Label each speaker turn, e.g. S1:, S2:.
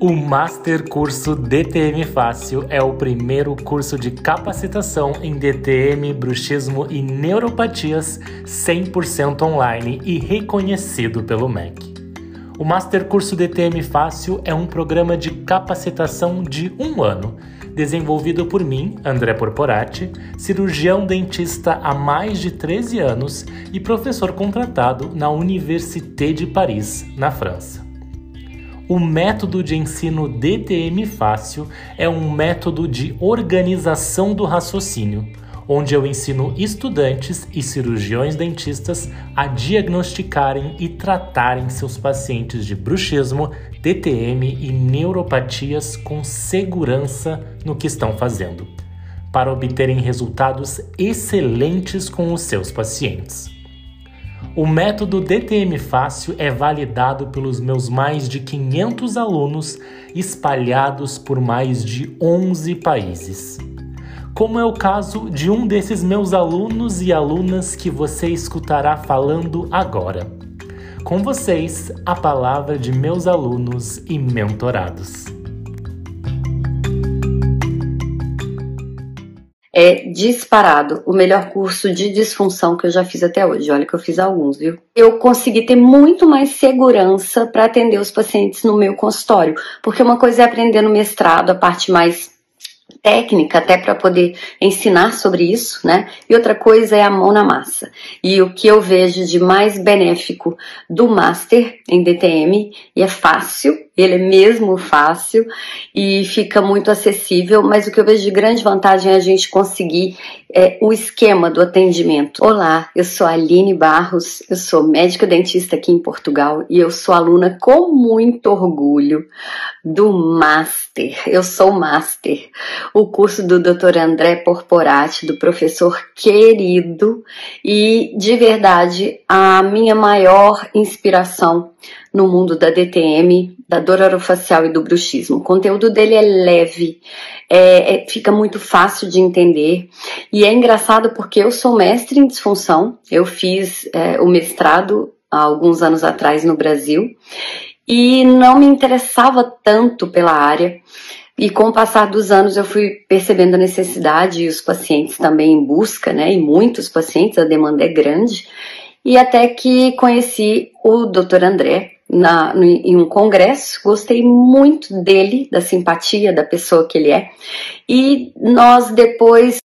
S1: O Master Curso DTM Fácil é o primeiro curso de capacitação em DTM, bruxismo e neuropatias 100% online e reconhecido pelo MEC. O Master Curso DTM Fácil é um programa de capacitação de um ano, desenvolvido por mim, André Porporati, cirurgião dentista há mais de 13 anos e professor contratado na Université de Paris, na França. O método de ensino DTM Fácil é um método de organização do raciocínio, onde eu ensino estudantes e cirurgiões dentistas a diagnosticarem e tratarem seus pacientes de bruxismo, DTM e neuropatias com segurança no que estão fazendo, para obterem resultados excelentes com os seus pacientes. O método DTM Fácil é validado pelos meus mais de 500 alunos espalhados por mais de 11 países. Como é o caso de um desses meus alunos e alunas que você escutará falando agora. Com vocês, a palavra de meus alunos e mentorados.
S2: É disparado o melhor curso de disfunção que eu já fiz até hoje. Olha que eu fiz alguns, viu? Eu consegui ter muito mais segurança para atender os pacientes no meu consultório, porque uma coisa é aprender no mestrado a parte mais técnica até para poder ensinar sobre isso, né? E outra coisa é a mão na massa. E o que eu vejo de mais benéfico do master em DTM, e é fácil, ele é mesmo fácil e fica muito acessível, mas o que eu vejo de grande vantagem é a gente conseguir é, o esquema do atendimento. Olá, eu sou a Aline Barros, eu sou médica dentista aqui em Portugal e eu sou aluna com muito orgulho do Master. Eu sou Master, o curso do Dr. André Porporati, do professor querido e de verdade a minha maior inspiração no mundo da DTM, da dor orofacial e do bruxismo. O conteúdo dele é leve, é, é, fica muito fácil de entender e é engraçado porque eu sou mestre em disfunção, eu fiz é, o mestrado há alguns anos atrás no Brasil e não me interessava tanto pela área. E com o passar dos anos eu fui percebendo a necessidade e os pacientes também em busca, né? E muitos pacientes, a demanda é grande. E até que conheci o Dr. André, na, no, em um congresso, gostei muito dele, da simpatia da pessoa que ele é, e nós depois